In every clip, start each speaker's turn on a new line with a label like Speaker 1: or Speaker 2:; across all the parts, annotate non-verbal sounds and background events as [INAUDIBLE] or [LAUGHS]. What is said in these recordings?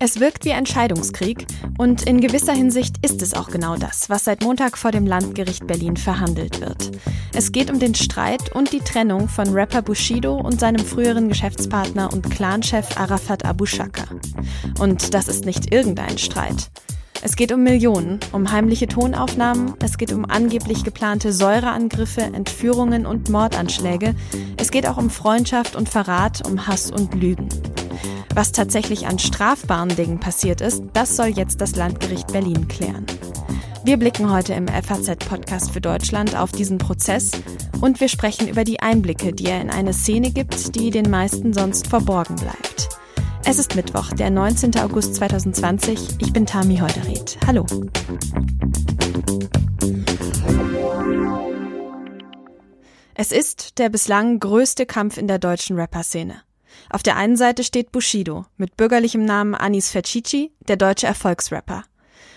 Speaker 1: Es wirkt wie ein Scheidungskrieg und in gewisser Hinsicht ist es auch genau das, was seit Montag vor dem Landgericht Berlin verhandelt wird. Es geht um den Streit und die Trennung von Rapper Bushido und seinem früheren Geschäftspartner und Clanchef Arafat Abu Shaka. Und das ist nicht irgendein Streit. Es geht um Millionen, um heimliche Tonaufnahmen, es geht um angeblich geplante Säureangriffe, Entführungen und Mordanschläge, es geht auch um Freundschaft und Verrat, um Hass und Lügen. Was tatsächlich an strafbaren Dingen passiert ist, das soll jetzt das Landgericht Berlin klären. Wir blicken heute im FAZ-Podcast für Deutschland auf diesen Prozess und wir sprechen über die Einblicke, die er in eine Szene gibt, die den meisten sonst verborgen bleibt. Es ist Mittwoch, der 19. August 2020. Ich bin Tami Heudereth. Hallo. Es ist der bislang größte Kampf in der deutschen Rapper-Szene. Auf der einen Seite steht Bushido mit bürgerlichem Namen Anis Ferchichi, der deutsche Erfolgsrapper.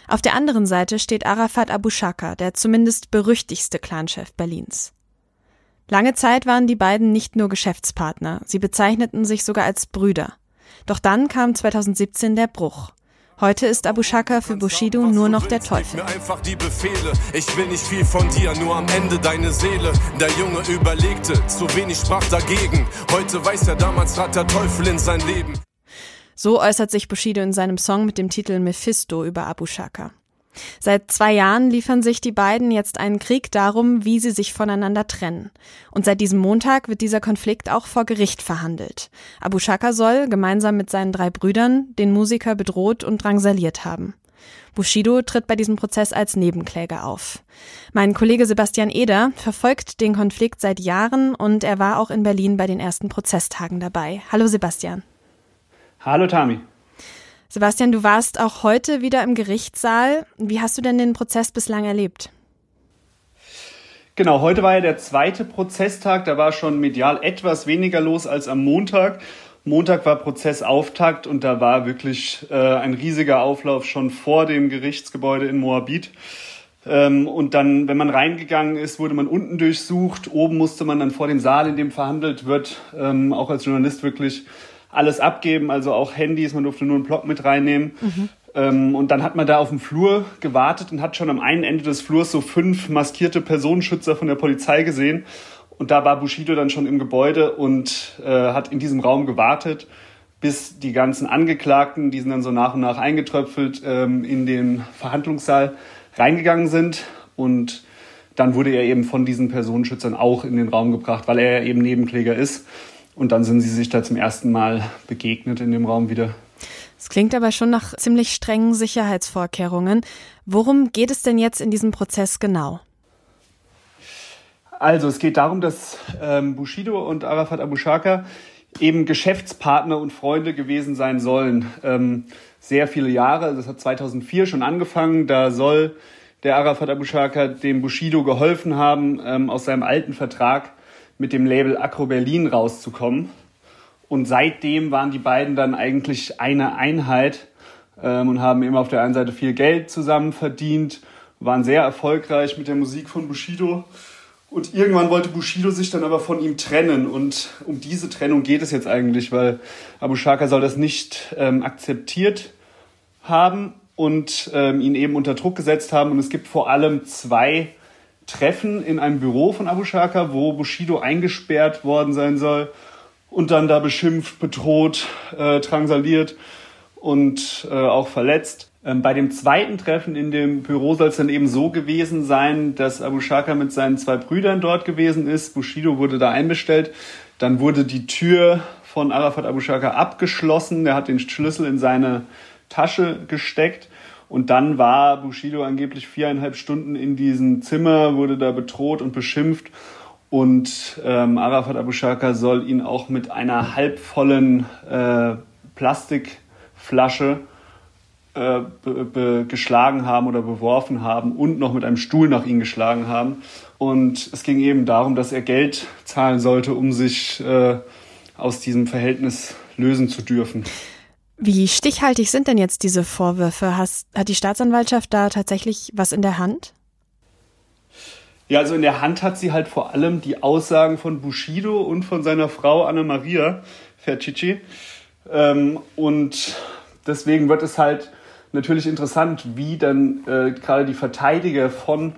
Speaker 1: Auf der anderen Seite steht Arafat Abu Shaka, der zumindest berüchtigste Clanchef Berlins. Lange Zeit waren die beiden nicht nur Geschäftspartner, sie bezeichneten sich sogar als Brüder. Doch dann kam 2017 der Bruch. Heute ist Abu Shaka für Bushido nur noch der Teufel. Mir einfach die Befehle. Ich will nicht viel von dir, nur am Ende deine Seele. Der Junge überlegte, zu wenig sprach dagegen. Heute weiß er, damals trat der Teufel in sein Leben. So äußert sich Bushido in seinem Song mit dem Titel Mephisto über Abu Shaka. Seit zwei Jahren liefern sich die beiden jetzt einen Krieg darum, wie sie sich voneinander trennen. Und seit diesem Montag wird dieser Konflikt auch vor Gericht verhandelt. Abu Shaka soll, gemeinsam mit seinen drei Brüdern, den Musiker bedroht und drangsaliert haben. Bushido tritt bei diesem Prozess als Nebenkläger auf. Mein Kollege Sebastian Eder verfolgt den Konflikt seit Jahren und er war auch in Berlin bei den ersten Prozesstagen dabei. Hallo Sebastian.
Speaker 2: Hallo Tami.
Speaker 1: Sebastian, du warst auch heute wieder im Gerichtssaal. Wie hast du denn den Prozess bislang erlebt?
Speaker 2: Genau, heute war ja der zweite Prozesstag. Da war schon medial etwas weniger los als am Montag. Montag war Prozessauftakt und da war wirklich äh, ein riesiger Auflauf schon vor dem Gerichtsgebäude in Moabit. Ähm, und dann, wenn man reingegangen ist, wurde man unten durchsucht. Oben musste man dann vor dem Saal, in dem verhandelt wird, ähm, auch als Journalist wirklich alles abgeben, also auch Handys, man durfte nur einen Block mit reinnehmen. Mhm. Ähm, und dann hat man da auf dem Flur gewartet und hat schon am einen Ende des Flurs so fünf maskierte Personenschützer von der Polizei gesehen. Und da war Bushido dann schon im Gebäude und äh, hat in diesem Raum gewartet, bis die ganzen Angeklagten, die sind dann so nach und nach eingetröpfelt, ähm, in den Verhandlungssaal reingegangen sind. Und dann wurde er eben von diesen Personenschützern auch in den Raum gebracht, weil er eben Nebenkläger ist. Und dann sind sie sich da zum ersten Mal begegnet in dem Raum wieder.
Speaker 1: Es klingt aber schon nach ziemlich strengen Sicherheitsvorkehrungen. Worum geht es denn jetzt in diesem Prozess genau?
Speaker 2: Also es geht darum, dass ähm, Bushido und Arafat Abu Shaka eben Geschäftspartner und Freunde gewesen sein sollen. Ähm, sehr viele Jahre, das hat 2004 schon angefangen. Da soll der Arafat Abu Shaka dem Bushido geholfen haben, ähm, aus seinem alten Vertrag mit dem Label Acro Berlin rauszukommen. Und seitdem waren die beiden dann eigentlich eine Einheit ähm, und haben immer auf der einen Seite viel Geld zusammen verdient, waren sehr erfolgreich mit der Musik von Bushido. Und irgendwann wollte Bushido sich dann aber von ihm trennen. Und um diese Trennung geht es jetzt eigentlich, weil Abu Shaka soll das nicht ähm, akzeptiert haben und ähm, ihn eben unter Druck gesetzt haben. Und es gibt vor allem zwei Treffen in einem Büro von Abu Shaka, wo Bushido eingesperrt worden sein soll und dann da beschimpft, bedroht, äh, drangsaliert und äh, auch verletzt. Ähm, bei dem zweiten Treffen in dem Büro soll es dann eben so gewesen sein, dass Abu Shaka mit seinen zwei Brüdern dort gewesen ist. Bushido wurde da einbestellt. Dann wurde die Tür von Arafat Abu Shaka abgeschlossen. Er hat den Schlüssel in seine Tasche gesteckt und dann war Bushido angeblich viereinhalb Stunden in diesem Zimmer, wurde da bedroht und beschimpft. Und ähm, Arafat Abu Shaka soll ihn auch mit einer halbvollen äh, Plastikflasche äh, geschlagen haben oder beworfen haben und noch mit einem Stuhl nach ihm geschlagen haben. Und es ging eben darum, dass er Geld zahlen sollte, um sich äh, aus diesem Verhältnis lösen zu dürfen.
Speaker 1: Wie stichhaltig sind denn jetzt diese Vorwürfe? Hast, hat die Staatsanwaltschaft da tatsächlich was in der Hand?
Speaker 2: Ja, also in der Hand hat sie halt vor allem die Aussagen von Bushido und von seiner Frau Anna Maria Fercici. Ähm, und deswegen wird es halt natürlich interessant, wie dann äh, gerade die Verteidiger von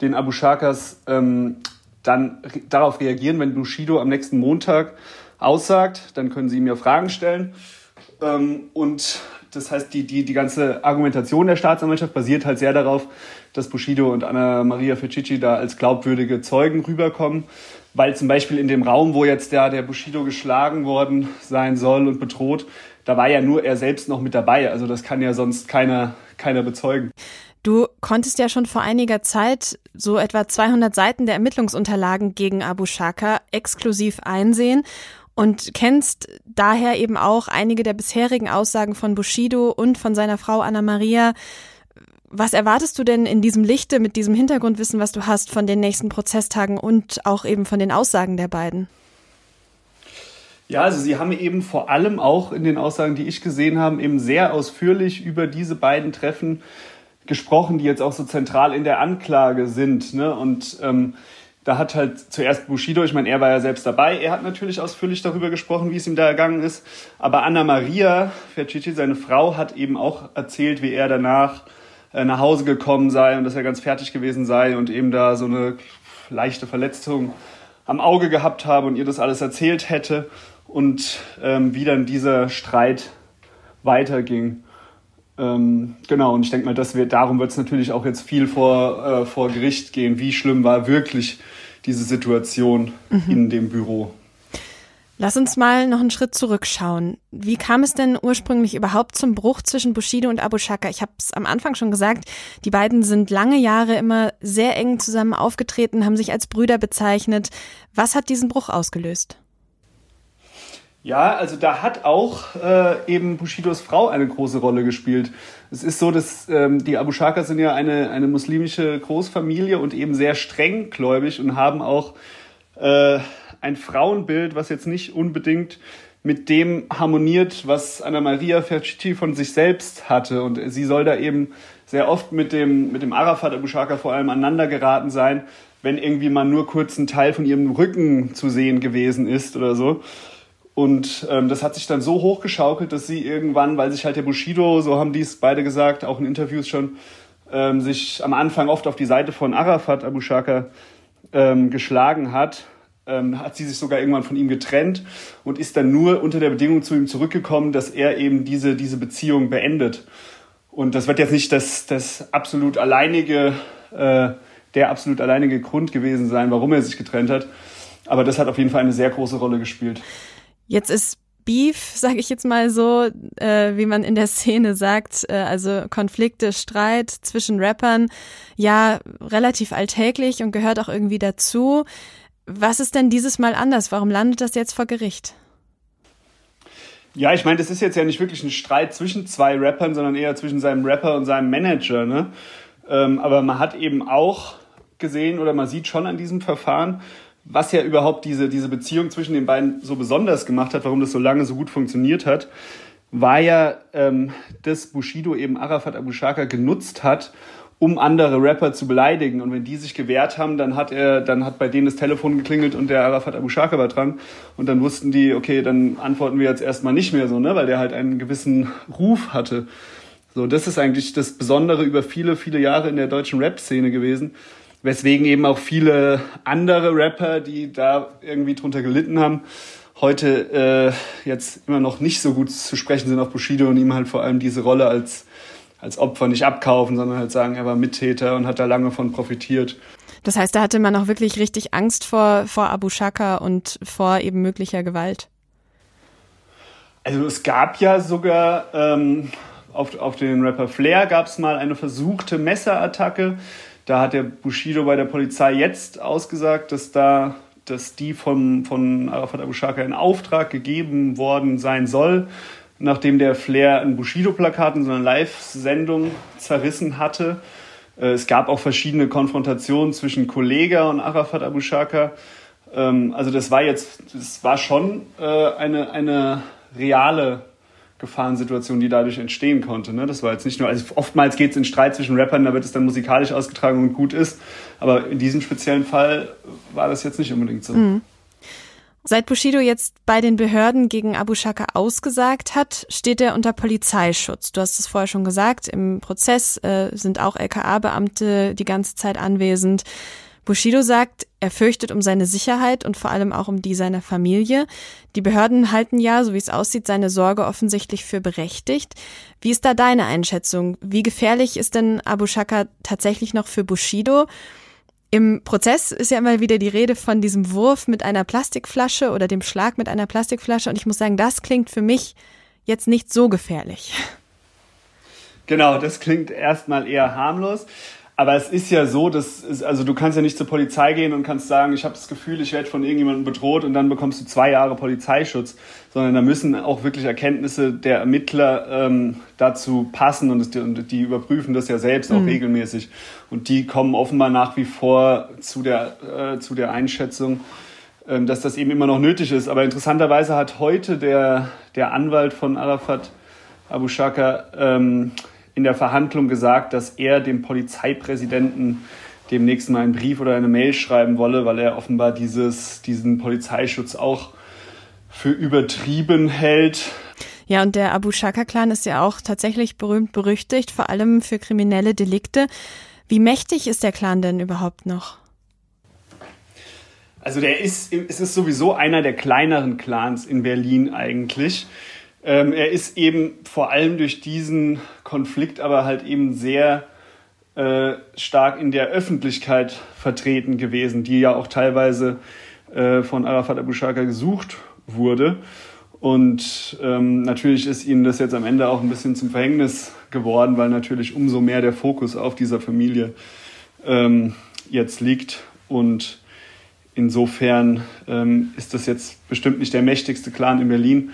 Speaker 2: den Abu Shakas ähm, dann re darauf reagieren, wenn Bushido am nächsten Montag aussagt. Dann können sie ihm ja Fragen stellen. Ähm, und das heißt, die, die, die ganze Argumentation der Staatsanwaltschaft basiert halt sehr darauf, dass Bushido und Anna Maria Ficicci da als glaubwürdige Zeugen rüberkommen. Weil zum Beispiel in dem Raum, wo jetzt der, der Bushido geschlagen worden sein soll und bedroht, da war ja nur er selbst noch mit dabei. Also das kann ja sonst keiner, keiner bezeugen.
Speaker 1: Du konntest ja schon vor einiger Zeit so etwa 200 Seiten der Ermittlungsunterlagen gegen Abu Shaka exklusiv einsehen und kennst daher eben auch einige der bisherigen Aussagen von Bushido und von seiner Frau Anna Maria. Was erwartest du denn in diesem Lichte mit diesem Hintergrundwissen, was du hast von den nächsten Prozesstagen und auch eben von den Aussagen der beiden?
Speaker 2: Ja, also sie haben eben vor allem auch in den Aussagen, die ich gesehen habe, eben sehr ausführlich über diese beiden Treffen gesprochen, die jetzt auch so zentral in der Anklage sind. Ne? Und ähm, da hat halt zuerst Bushido, ich meine, er war ja selbst dabei, er hat natürlich ausführlich darüber gesprochen, wie es ihm da ergangen ist. Aber Anna Maria Fercici, seine Frau, hat eben auch erzählt, wie er danach äh, nach Hause gekommen sei und dass er ganz fertig gewesen sei und eben da so eine leichte Verletzung am Auge gehabt habe und ihr das alles erzählt hätte und ähm, wie dann dieser Streit weiterging. Ähm, genau, und ich denke mal, dass wir, darum wird es natürlich auch jetzt viel vor, äh, vor Gericht gehen. Wie schlimm war wirklich diese Situation mhm. in dem Büro?
Speaker 1: Lass uns mal noch einen Schritt zurückschauen. Wie kam es denn ursprünglich überhaupt zum Bruch zwischen Bushido und Abu Shaka? Ich habe es am Anfang schon gesagt, die beiden sind lange Jahre immer sehr eng zusammen aufgetreten, haben sich als Brüder bezeichnet. Was hat diesen Bruch ausgelöst?
Speaker 2: Ja, also da hat auch äh, eben Bushidos Frau eine große Rolle gespielt. Es ist so, dass ähm, die Abu Shaka sind ja eine, eine muslimische Großfamilie und eben sehr strenggläubig und haben auch äh, ein Frauenbild, was jetzt nicht unbedingt mit dem harmoniert, was Anna Maria Fercitti von sich selbst hatte. Und sie soll da eben sehr oft mit dem, mit dem Arafat Abu Shaka vor allem aneinander geraten sein, wenn irgendwie mal nur kurz ein Teil von ihrem Rücken zu sehen gewesen ist oder so. Und ähm, das hat sich dann so hochgeschaukelt, dass sie irgendwann, weil sich halt der Bushido, so haben die es beide gesagt, auch in Interviews schon, ähm, sich am Anfang oft auf die Seite von Arafat Abu Shaka ähm, geschlagen hat, ähm, hat sie sich sogar irgendwann von ihm getrennt und ist dann nur unter der Bedingung zu ihm zurückgekommen, dass er eben diese, diese Beziehung beendet. Und das wird jetzt nicht das, das absolut alleinige, äh, der absolut alleinige Grund gewesen sein, warum er sich getrennt hat. Aber das hat auf jeden Fall eine sehr große Rolle gespielt.
Speaker 1: Jetzt ist Beef, [LAUGHS] sage ich jetzt mal so, äh, wie man in der Szene sagt, äh, also Konflikte, Streit zwischen Rappern, ja, relativ alltäglich und gehört auch irgendwie dazu. Was ist denn dieses Mal anders? Warum landet das jetzt vor Gericht?
Speaker 2: Ja, ich meine, das ist jetzt ja nicht wirklich ein Streit zwischen zwei Rappern, sondern eher zwischen seinem Rapper und seinem Manager. Ne? Ähm, aber man hat eben auch gesehen oder man sieht schon an diesem Verfahren, was ja überhaupt diese, diese Beziehung zwischen den beiden so besonders gemacht hat, warum das so lange so gut funktioniert hat, war ja, ähm, dass Bushido eben Arafat Abu Shaka genutzt hat, um andere Rapper zu beleidigen. Und wenn die sich gewehrt haben, dann hat er, dann hat bei denen das Telefon geklingelt und der Arafat Abu Shaka war dran. Und dann wussten die, okay, dann antworten wir jetzt erstmal nicht mehr so, ne, weil der halt einen gewissen Ruf hatte. So, das ist eigentlich das Besondere über viele, viele Jahre in der deutschen Rap-Szene gewesen, Weswegen eben auch viele andere Rapper, die da irgendwie drunter gelitten haben, heute äh, jetzt immer noch nicht so gut zu sprechen sind auf Bushido und ihm halt vor allem diese Rolle als, als Opfer nicht abkaufen, sondern halt sagen, er war Mittäter und hat da lange von profitiert.
Speaker 1: Das heißt, da hatte man auch wirklich richtig Angst vor, vor Abu Shaka und vor eben möglicher Gewalt.
Speaker 2: Also es gab ja sogar ähm, auf, auf den Rapper Flair gab es mal eine versuchte Messerattacke. Da hat der Bushido bei der Polizei jetzt ausgesagt, dass da dass die von, von Arafat Abu Shaka in Auftrag gegeben worden sein soll, nachdem der Flair ein Bushido-Plakat in so Live-Sendung zerrissen hatte. Äh, es gab auch verschiedene Konfrontationen zwischen Kollega und Arafat Abu Shaka. Ähm, also das war jetzt, das war schon äh, eine, eine reale Gefahrensituation, die dadurch entstehen konnte. Ne? Das war jetzt nicht nur, also oftmals geht es in Streit zwischen Rappern, da wird es dann musikalisch ausgetragen und gut ist. Aber in diesem speziellen Fall war das jetzt nicht unbedingt so. Mhm.
Speaker 1: Seit Bushido jetzt bei den Behörden gegen Abu Shaka ausgesagt hat, steht er unter Polizeischutz. Du hast es vorher schon gesagt, im Prozess äh, sind auch LKA-Beamte die ganze Zeit anwesend. Bushido sagt, er fürchtet um seine Sicherheit und vor allem auch um die seiner Familie. Die Behörden halten ja, so wie es aussieht, seine Sorge offensichtlich für berechtigt. Wie ist da deine Einschätzung? Wie gefährlich ist denn Abu Shaka tatsächlich noch für Bushido? Im Prozess ist ja immer wieder die Rede von diesem Wurf mit einer Plastikflasche oder dem Schlag mit einer Plastikflasche. Und ich muss sagen, das klingt für mich jetzt nicht so gefährlich.
Speaker 2: Genau, das klingt erstmal eher harmlos. Aber es ist ja so, dass es, also du kannst ja nicht zur Polizei gehen und kannst sagen, ich habe das Gefühl, ich werde von irgendjemandem bedroht und dann bekommst du zwei Jahre Polizeischutz, sondern da müssen auch wirklich Erkenntnisse der Ermittler ähm, dazu passen und, es, und, die überprüfen das ja selbst auch mhm. regelmäßig und die kommen offenbar nach wie vor zu der äh, zu der Einschätzung, ähm, dass das eben immer noch nötig ist. Aber interessanterweise hat heute der der Anwalt von Arafat Abu Shaka ähm, in der Verhandlung gesagt, dass er dem Polizeipräsidenten demnächst mal einen Brief oder eine Mail schreiben wolle, weil er offenbar dieses, diesen Polizeischutz auch für übertrieben hält.
Speaker 1: Ja, und der Abu Shaka-Clan ist ja auch tatsächlich berühmt berüchtigt, vor allem für kriminelle Delikte. Wie mächtig ist der Clan denn überhaupt noch?
Speaker 2: Also der ist, es ist sowieso einer der kleineren Clans in Berlin eigentlich. Ähm, er ist eben vor allem durch diesen Konflikt aber halt eben sehr äh, stark in der Öffentlichkeit vertreten gewesen, die ja auch teilweise äh, von Arafat Abu Shaka gesucht wurde. Und ähm, natürlich ist ihnen das jetzt am Ende auch ein bisschen zum Verhängnis geworden, weil natürlich umso mehr der Fokus auf dieser Familie ähm, jetzt liegt. Und insofern ähm, ist das jetzt bestimmt nicht der mächtigste Clan in Berlin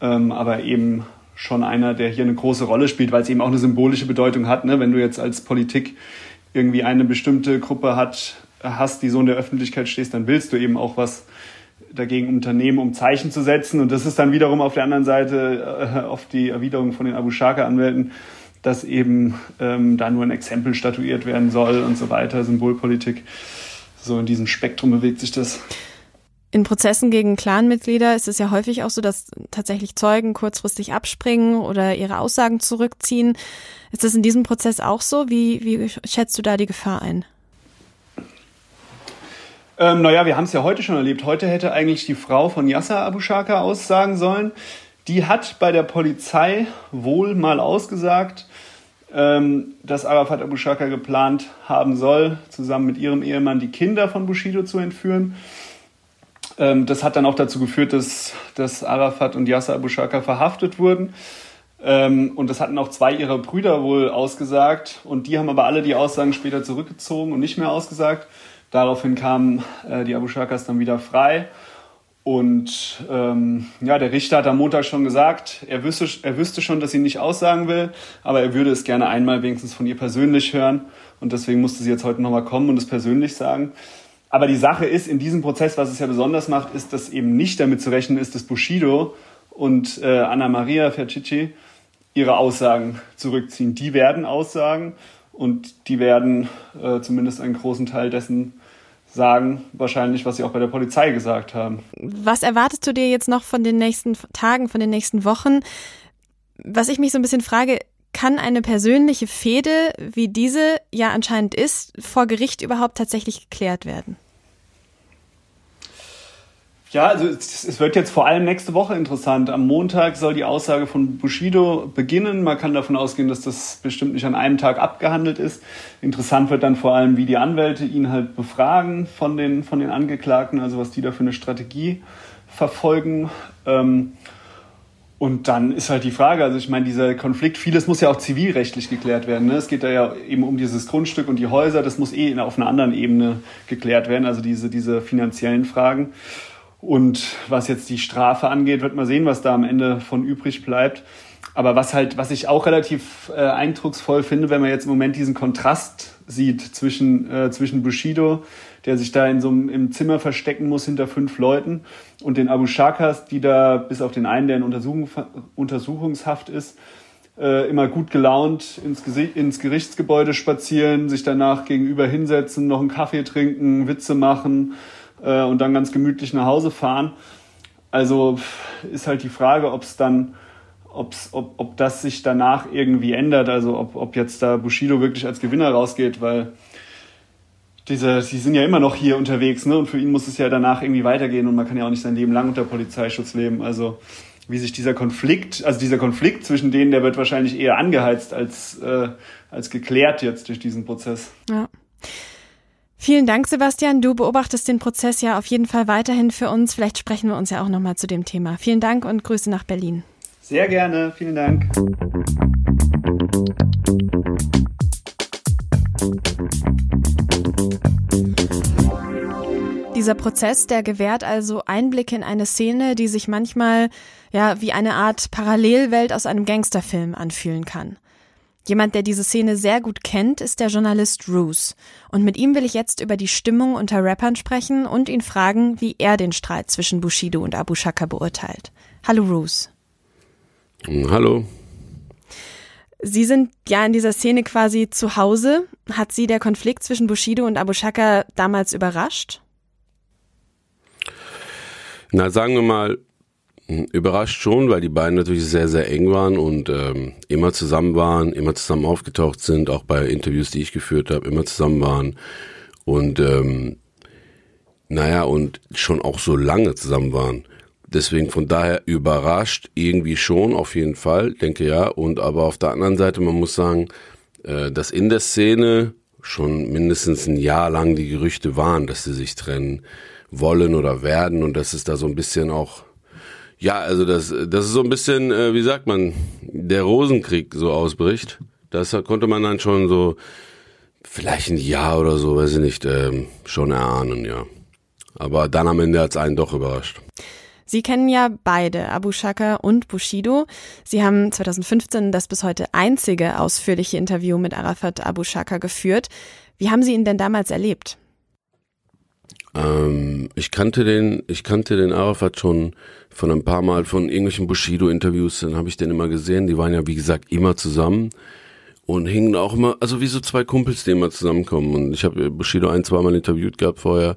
Speaker 2: ähm, aber eben schon einer, der hier eine große Rolle spielt, weil es eben auch eine symbolische Bedeutung hat. Ne? Wenn du jetzt als Politik irgendwie eine bestimmte Gruppe hat, hast, die so in der Öffentlichkeit stehst, dann willst du eben auch was dagegen unternehmen, um Zeichen zu setzen. Und das ist dann wiederum auf der anderen Seite äh, auf die Erwiderung von den Abu Shaka-Anwälten, dass eben ähm, da nur ein Exempel statuiert werden soll und so weiter, Symbolpolitik. So in diesem Spektrum bewegt sich das.
Speaker 1: In Prozessen gegen Clanmitglieder ist es ja häufig auch so, dass tatsächlich Zeugen kurzfristig abspringen oder ihre Aussagen zurückziehen. Ist das in diesem Prozess auch so? Wie, wie schätzt du da die Gefahr ein?
Speaker 2: Ähm, naja, wir haben es ja heute schon erlebt. Heute hätte eigentlich die Frau von Yasser Abu Shaka aussagen sollen. Die hat bei der Polizei wohl mal ausgesagt, ähm, dass Arafat Abu Shaka geplant haben soll, zusammen mit ihrem Ehemann die Kinder von Bushido zu entführen. Ähm, das hat dann auch dazu geführt, dass, dass Arafat und Yasser Abu Shaka verhaftet wurden. Ähm, und das hatten auch zwei ihrer Brüder wohl ausgesagt. Und die haben aber alle die Aussagen später zurückgezogen und nicht mehr ausgesagt. Daraufhin kamen äh, die Abu Shakas dann wieder frei. Und ähm, ja, der Richter hat am Montag schon gesagt, er wüsste, er wüsste schon, dass sie nicht aussagen will, aber er würde es gerne einmal wenigstens von ihr persönlich hören. Und deswegen musste sie jetzt heute nochmal kommen und es persönlich sagen. Aber die Sache ist, in diesem Prozess, was es ja besonders macht, ist, dass eben nicht damit zu rechnen ist, dass Bushido und äh, Anna Maria Fercici ihre Aussagen zurückziehen. Die werden Aussagen und die werden äh, zumindest einen großen Teil dessen sagen, wahrscheinlich, was sie auch bei der Polizei gesagt haben.
Speaker 1: Was erwartest du dir jetzt noch von den nächsten Tagen, von den nächsten Wochen? Was ich mich so ein bisschen frage, kann eine persönliche Fehde, wie diese ja anscheinend ist, vor Gericht überhaupt tatsächlich geklärt werden?
Speaker 2: Ja, also es wird jetzt vor allem nächste Woche interessant. Am Montag soll die Aussage von Bushido beginnen. Man kann davon ausgehen, dass das bestimmt nicht an einem Tag abgehandelt ist. Interessant wird dann vor allem, wie die Anwälte ihn halt befragen von den, von den Angeklagten, also was die da für eine Strategie verfolgen. Ähm, und dann ist halt die Frage, also ich meine, dieser Konflikt, vieles muss ja auch zivilrechtlich geklärt werden. Ne? Es geht da ja eben um dieses Grundstück und die Häuser, das muss eh auf einer anderen Ebene geklärt werden, also diese, diese finanziellen Fragen. Und was jetzt die Strafe angeht, wird man sehen, was da am Ende von übrig bleibt. Aber was halt, was ich auch relativ äh, eindrucksvoll finde, wenn man jetzt im Moment diesen Kontrast sieht zwischen, äh, zwischen Bushido, der sich da in so einem im Zimmer verstecken muss hinter fünf Leuten, und den Abu Shakas, die da bis auf den einen, der in Untersuchung, Untersuchungshaft ist, äh, immer gut gelaunt ins, ins Gerichtsgebäude spazieren, sich danach gegenüber hinsetzen, noch einen Kaffee trinken, Witze machen äh, und dann ganz gemütlich nach Hause fahren. Also ist halt die Frage, ob es dann, ob's, ob, ob das sich danach irgendwie ändert, also ob, ob jetzt da Bushido wirklich als Gewinner rausgeht, weil diese, sie sind ja immer noch hier unterwegs, ne? Und für ihn muss es ja danach irgendwie weitergehen und man kann ja auch nicht sein Leben lang unter Polizeischutz leben. Also wie sich dieser Konflikt, also dieser Konflikt zwischen denen, der wird wahrscheinlich eher angeheizt als, äh, als geklärt jetzt durch diesen Prozess.
Speaker 1: Ja. Vielen Dank, Sebastian. Du beobachtest den Prozess ja auf jeden Fall weiterhin für uns. Vielleicht sprechen wir uns ja auch nochmal zu dem Thema. Vielen Dank und Grüße nach Berlin.
Speaker 2: Sehr gerne. Vielen Dank.
Speaker 1: Dieser Prozess, der gewährt also Einblicke in eine Szene, die sich manchmal ja wie eine Art Parallelwelt aus einem Gangsterfilm anfühlen kann. Jemand, der diese Szene sehr gut kennt, ist der Journalist Roos. Und mit ihm will ich jetzt über die Stimmung unter Rappern sprechen und ihn fragen, wie er den Streit zwischen Bushido und Abu Shaka beurteilt. Hallo Roos.
Speaker 3: Hallo.
Speaker 1: Sie sind ja in dieser Szene quasi zu Hause. Hat Sie der Konflikt zwischen Bushido und Abu Shaka damals überrascht?
Speaker 3: Na, sagen wir mal, hm, überrascht schon, weil die beiden natürlich sehr, sehr eng waren und ähm, immer zusammen waren, immer zusammen aufgetaucht sind, auch bei Interviews, die ich geführt habe, immer zusammen waren. Und ähm, naja, und schon auch so lange zusammen waren. Deswegen von daher überrascht irgendwie schon, auf jeden Fall, denke ja. Und aber auf der anderen Seite, man muss sagen, äh, dass in der Szene schon mindestens ein Jahr lang die Gerüchte waren, dass sie sich trennen wollen oder werden und dass es da so ein bisschen auch ja, also das, das ist so ein bisschen, äh, wie sagt man, der Rosenkrieg so ausbricht. Das konnte man dann schon so vielleicht ein Jahr oder so, weiß ich nicht, ähm, schon erahnen, ja. Aber dann am Ende hat es einen doch überrascht.
Speaker 1: Sie kennen ja beide, Abu Shaka und Bushido. Sie haben 2015 das bis heute einzige ausführliche Interview mit Arafat Abu Shaka geführt. Wie haben Sie ihn denn damals erlebt?
Speaker 3: Ähm, ich kannte den, ich kannte den Arafat schon von ein paar Mal von irgendwelchen Bushido-Interviews, dann habe ich den immer gesehen. Die waren ja, wie gesagt, immer zusammen und hingen auch immer, also wie so zwei Kumpels, die immer zusammenkommen. Und ich habe Bushido ein, zweimal interviewt gehabt vorher.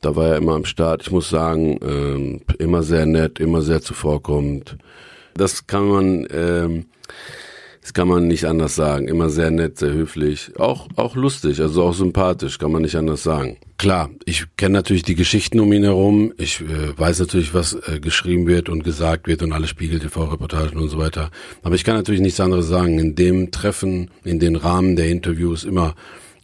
Speaker 3: Da war er immer am Start. Ich muss sagen, ähm, immer sehr nett, immer sehr zuvorkommend. Das kann man, ähm, das kann man nicht anders sagen. Immer sehr nett, sehr höflich, auch auch lustig, also auch sympathisch, kann man nicht anders sagen. Klar, ich kenne natürlich die Geschichten um ihn herum. Ich äh, weiß natürlich, was äh, geschrieben wird und gesagt wird und alle Spiegel TV-Reportagen und so weiter. Aber ich kann natürlich nichts anderes sagen. In dem Treffen, in den Rahmen der Interviews immer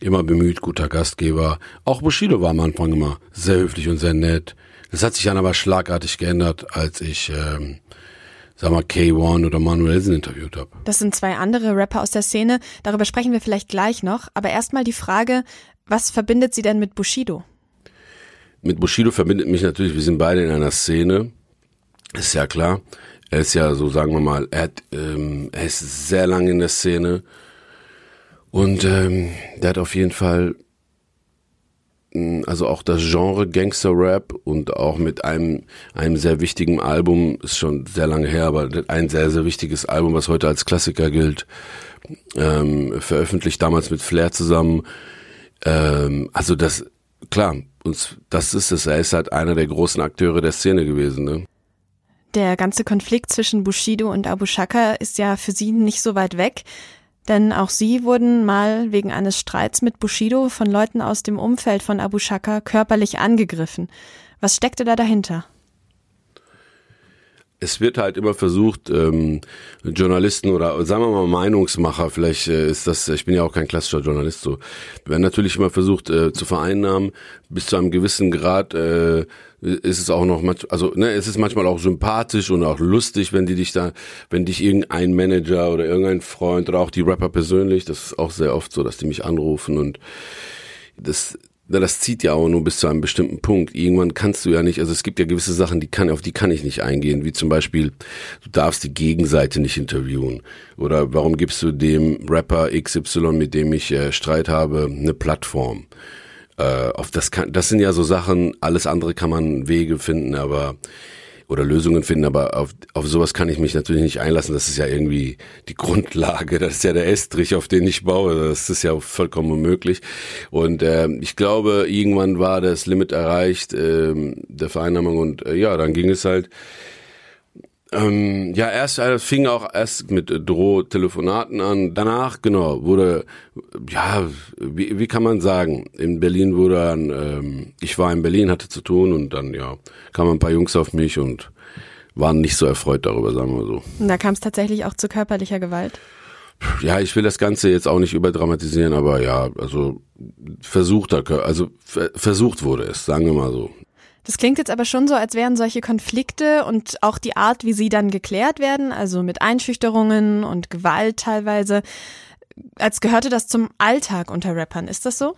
Speaker 3: immer bemüht, guter Gastgeber. Auch Bushido war am Anfang immer sehr höflich und sehr nett. Das hat sich dann aber schlagartig geändert, als ich ähm, sag mal, K1 oder Manuelsen interviewt habe.
Speaker 1: Das sind zwei andere Rapper aus der Szene. Darüber sprechen wir vielleicht gleich noch. Aber erstmal die Frage, was verbindet Sie denn mit Bushido?
Speaker 3: Mit Bushido verbindet mich natürlich, wir sind beide in einer Szene. Ist ja klar. Er ist ja so, sagen wir mal, er, hat, ähm, er ist sehr lange in der Szene. Und ähm, der hat auf jeden Fall also auch das Genre Gangster Rap und auch mit einem, einem sehr wichtigen Album, ist schon sehr lange her, aber ein sehr, sehr wichtiges Album, was heute als Klassiker gilt, ähm, veröffentlicht damals mit Flair zusammen. Ähm, also das, klar, uns, das ist es, er ist halt einer der großen Akteure der Szene gewesen, ne?
Speaker 1: Der ganze Konflikt zwischen Bushido und Abu Shaka ist ja für sie nicht so weit weg. Denn auch sie wurden mal wegen eines Streits mit Bushido von Leuten aus dem Umfeld von Abu Shaka körperlich angegriffen. Was steckte da dahinter?
Speaker 3: Es wird halt immer versucht, ähm, Journalisten oder sagen wir mal Meinungsmacher, vielleicht äh, ist das, ich bin ja auch kein klassischer Journalist so, werden natürlich immer versucht äh, zu vereinnahmen, bis zu einem gewissen Grad äh, ist es auch noch, also ne, es ist manchmal auch sympathisch und auch lustig, wenn die dich da, wenn dich irgendein Manager oder irgendein Freund oder auch die Rapper persönlich, das ist auch sehr oft so, dass die mich anrufen und das das zieht ja auch nur bis zu einem bestimmten Punkt. Irgendwann kannst du ja nicht, also es gibt ja gewisse Sachen, die kann, auf die kann ich nicht eingehen, wie zum Beispiel, du darfst die Gegenseite nicht interviewen. Oder warum gibst du dem Rapper XY, mit dem ich äh, Streit habe, eine Plattform? Äh, auf das kann, das sind ja so Sachen, alles andere kann man Wege finden, aber oder Lösungen finden, aber auf, auf sowas kann ich mich natürlich nicht einlassen. Das ist ja irgendwie die Grundlage, das ist ja der Estrich, auf den ich baue. Das ist ja vollkommen unmöglich. Und äh, ich glaube, irgendwann war das Limit erreicht äh, der Vereinnahmung und äh, ja, dann ging es halt ähm, ja, erst äh, fing auch erst mit Drohtelefonaten an. Danach, genau, wurde, ja, wie, wie kann man sagen, in Berlin wurde dann, ähm, ich war in Berlin, hatte zu tun und dann, ja, kamen ein paar Jungs auf mich und waren nicht so erfreut darüber, sagen wir so.
Speaker 1: Und da kam es tatsächlich auch zu körperlicher Gewalt?
Speaker 3: Ja, ich will das Ganze jetzt auch nicht überdramatisieren, aber ja, also versucht, also versucht wurde es, sagen wir mal so.
Speaker 1: Das klingt jetzt aber schon so, als wären solche Konflikte und auch die Art, wie sie dann geklärt werden, also mit Einschüchterungen und Gewalt teilweise, als gehörte das zum Alltag unter Rappern. Ist das so?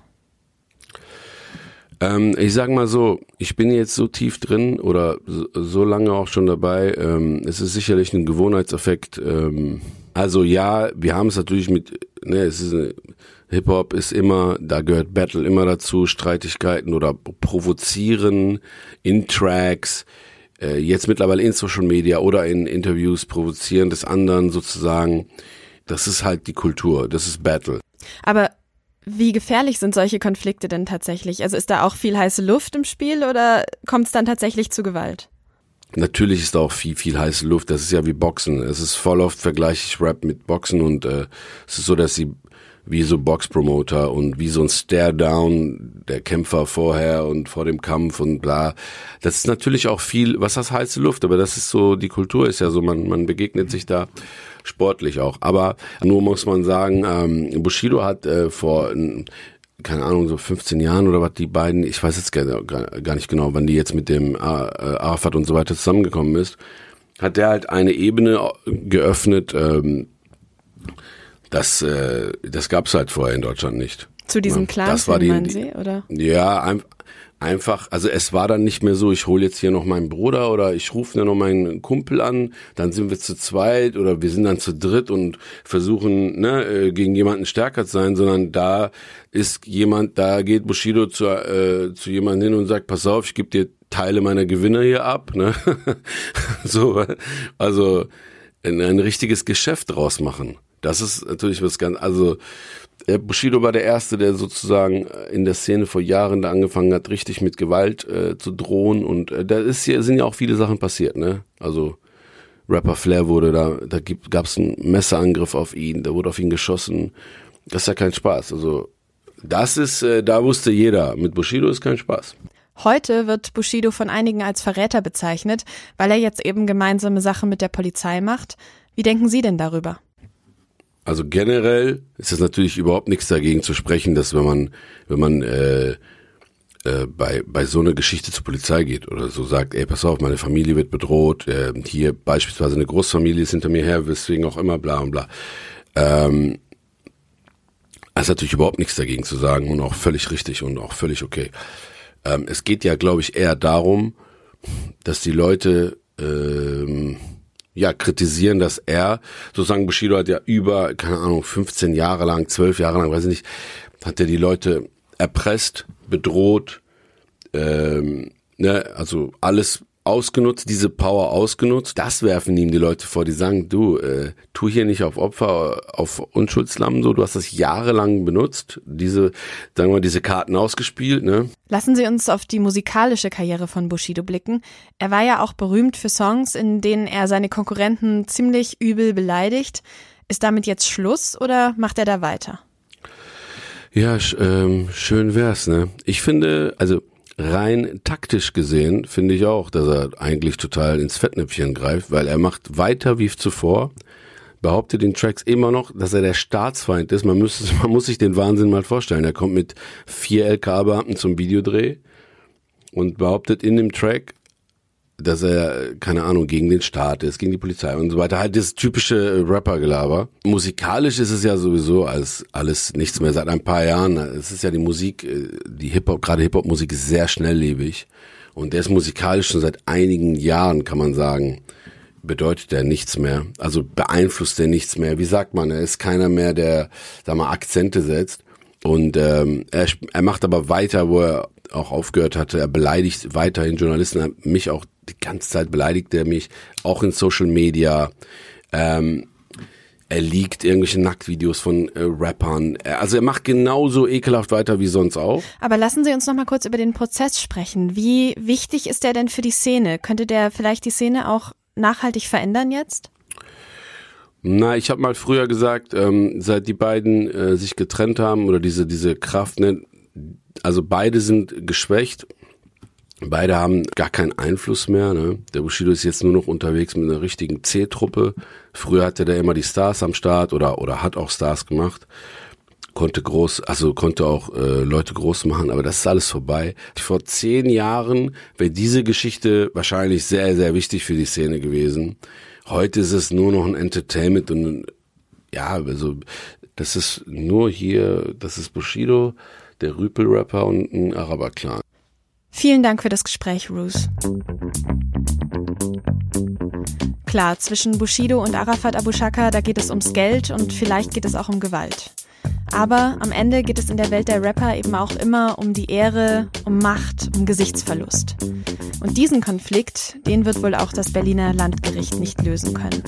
Speaker 3: Ähm, ich sag mal so, ich bin jetzt so tief drin oder so, lange auch schon dabei. Ähm, es ist sicherlich ein Gewohnheitseffekt. Ähm, also ja, wir haben es natürlich mit, ne, es ist eine, Hip-Hop ist immer, da gehört Battle immer dazu, Streitigkeiten oder Provozieren in Tracks, äh, jetzt mittlerweile in Social Media oder in Interviews, Provozieren des anderen sozusagen. Das ist halt die Kultur, das ist Battle.
Speaker 1: Aber wie gefährlich sind solche Konflikte denn tatsächlich? Also ist da auch viel heiße Luft im Spiel oder kommt es dann tatsächlich zu Gewalt?
Speaker 3: Natürlich ist da auch viel, viel heiße Luft. Das ist ja wie Boxen. Es ist voll oft vergleiche ich Rap mit Boxen und äh, es ist so, dass sie wie so Boxpromoter und wie so ein Stare-Down der Kämpfer vorher und vor dem Kampf und bla. Das ist natürlich auch viel, was das heiße Luft, aber das ist so, die Kultur ist ja so, man, man begegnet sich da sportlich auch. Aber nur muss man sagen, ähm, Bushido hat äh, vor keine Ahnung, so 15 Jahren oder was die beiden, ich weiß jetzt gar, gar nicht genau, wann die jetzt mit dem äh, Arafat und so weiter zusammengekommen ist, hat der halt eine Ebene geöffnet, ähm, das, äh, das gab's halt vorher in Deutschland nicht.
Speaker 1: Zu diesem ja, Clan,
Speaker 3: das war die,
Speaker 1: meinen Sie, oder?
Speaker 3: Ja, ein, einfach, also es war dann nicht mehr so, ich hole jetzt hier noch meinen Bruder oder ich rufe dann noch meinen Kumpel an, dann sind wir zu zweit oder wir sind dann zu dritt und versuchen, ne, äh, gegen jemanden stärker zu sein, sondern da ist jemand, da geht Bushido zu, äh, zu jemandem hin und sagt, pass auf, ich gebe dir Teile meiner Gewinne hier ab, ne? [LAUGHS] so, also ein, ein richtiges Geschäft draus machen. Das ist natürlich was ganz, also Bushido war der Erste, der sozusagen in der Szene vor Jahren da angefangen hat, richtig mit Gewalt äh, zu drohen und äh, da ist ja, sind ja auch viele Sachen passiert, ne? Also Rapper Flair wurde da, da gab es einen Messerangriff auf ihn, da wurde auf ihn geschossen. Das ist ja kein Spaß. Also das ist, äh, da wusste jeder, mit Bushido ist kein Spaß.
Speaker 1: Heute wird Bushido von einigen als Verräter bezeichnet, weil er jetzt eben gemeinsame Sachen mit der Polizei macht. Wie denken Sie denn darüber?
Speaker 3: Also generell ist es natürlich überhaupt nichts dagegen zu sprechen, dass wenn man, wenn man äh, äh, bei, bei so einer Geschichte zur Polizei geht oder so sagt, ey, pass auf, meine Familie wird bedroht, äh, hier beispielsweise eine Großfamilie ist hinter mir her, weswegen auch immer, bla und bla. Ähm, ist natürlich überhaupt nichts dagegen zu sagen und auch völlig richtig und auch völlig okay. Ähm, es geht ja, glaube ich, eher darum, dass die Leute ähm, ja kritisieren, dass er, sozusagen Bushido hat ja über, keine Ahnung, 15 Jahre lang, 12 Jahre lang, weiß ich nicht, hat er die Leute erpresst, bedroht, ähm, ne, also alles ausgenutzt, diese Power ausgenutzt. Das werfen ihm die Leute vor, die sagen, du, äh, tu hier nicht auf Opfer, auf Unschuldslamm so, du hast das jahrelang benutzt, diese, sagen wir, diese Karten ausgespielt, ne?
Speaker 1: Lassen Sie uns auf die musikalische Karriere von Bushido blicken. Er war ja auch berühmt für Songs, in denen er seine Konkurrenten ziemlich übel beleidigt. Ist damit jetzt Schluss oder macht er da weiter?
Speaker 3: Ja, ähm, schön wär's, ne? Ich finde, also rein taktisch gesehen finde ich auch, dass er eigentlich total ins Fettnäpfchen greift, weil er macht weiter wie zuvor, behauptet den Tracks immer noch, dass er der Staatsfeind ist. Man, muss, man muss sich den Wahnsinn mal vorstellen. Er kommt mit vier LK-Beamten zum Videodreh und behauptet in dem Track, dass er, keine Ahnung, gegen den Staat ist, gegen die Polizei und so weiter. Halt das typische Rapper-Gelaber. Musikalisch ist es ja sowieso alles, alles nichts mehr seit ein paar Jahren. Es ist ja die Musik, äh, die Hip-Hop, gerade Hip-Hop-Musik ist sehr schnelllebig. Und der ist musikalisch schon seit einigen Jahren, kann man sagen, bedeutet er nichts mehr. Also beeinflusst er nichts mehr. Wie sagt man, er ist keiner mehr, der, sag mal, Akzente setzt. Und ähm, er, er macht aber weiter, wo er auch aufgehört hatte. Er beleidigt weiterhin Journalisten, mich auch die ganze Zeit beleidigt er mich, auch in Social Media. Ähm, er liegt irgendwelche Nacktvideos von äh, Rappern. Also er macht genauso ekelhaft weiter wie sonst auch.
Speaker 1: Aber lassen Sie uns noch mal kurz über den Prozess sprechen. Wie wichtig ist der denn für die Szene? Könnte der vielleicht die Szene auch nachhaltig verändern jetzt?
Speaker 3: Na, ich habe mal früher gesagt, ähm, seit die beiden äh, sich getrennt haben oder diese diese Kraft, ne, also beide sind geschwächt. Beide haben gar keinen Einfluss mehr. Ne? Der Bushido ist jetzt nur noch unterwegs mit einer richtigen C-Truppe. Früher hatte der immer die Stars am Start oder oder hat auch Stars gemacht, konnte groß, also konnte auch äh, Leute groß machen, aber das ist alles vorbei. Vor zehn Jahren wäre diese Geschichte wahrscheinlich sehr sehr wichtig für die Szene gewesen. Heute ist es nur noch ein Entertainment und ja, also das ist nur hier, das ist Bushido, der Rüpel-Rapper und ein Araber-Clan.
Speaker 1: Vielen Dank für das Gespräch, Bruce. Klar, zwischen Bushido und Arafat Abu Shaka, da geht es ums Geld und vielleicht geht es auch um Gewalt. Aber am Ende geht es in der Welt der Rapper eben auch immer um die Ehre, um Macht, um Gesichtsverlust. Und diesen Konflikt, den wird wohl auch das Berliner Landgericht nicht lösen können.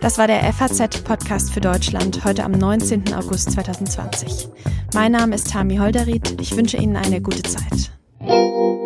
Speaker 1: Das war der FAZ-Podcast für Deutschland heute am 19. August 2020. Mein Name ist Tami Holderried. Ich wünsche Ihnen eine gute Zeit. Música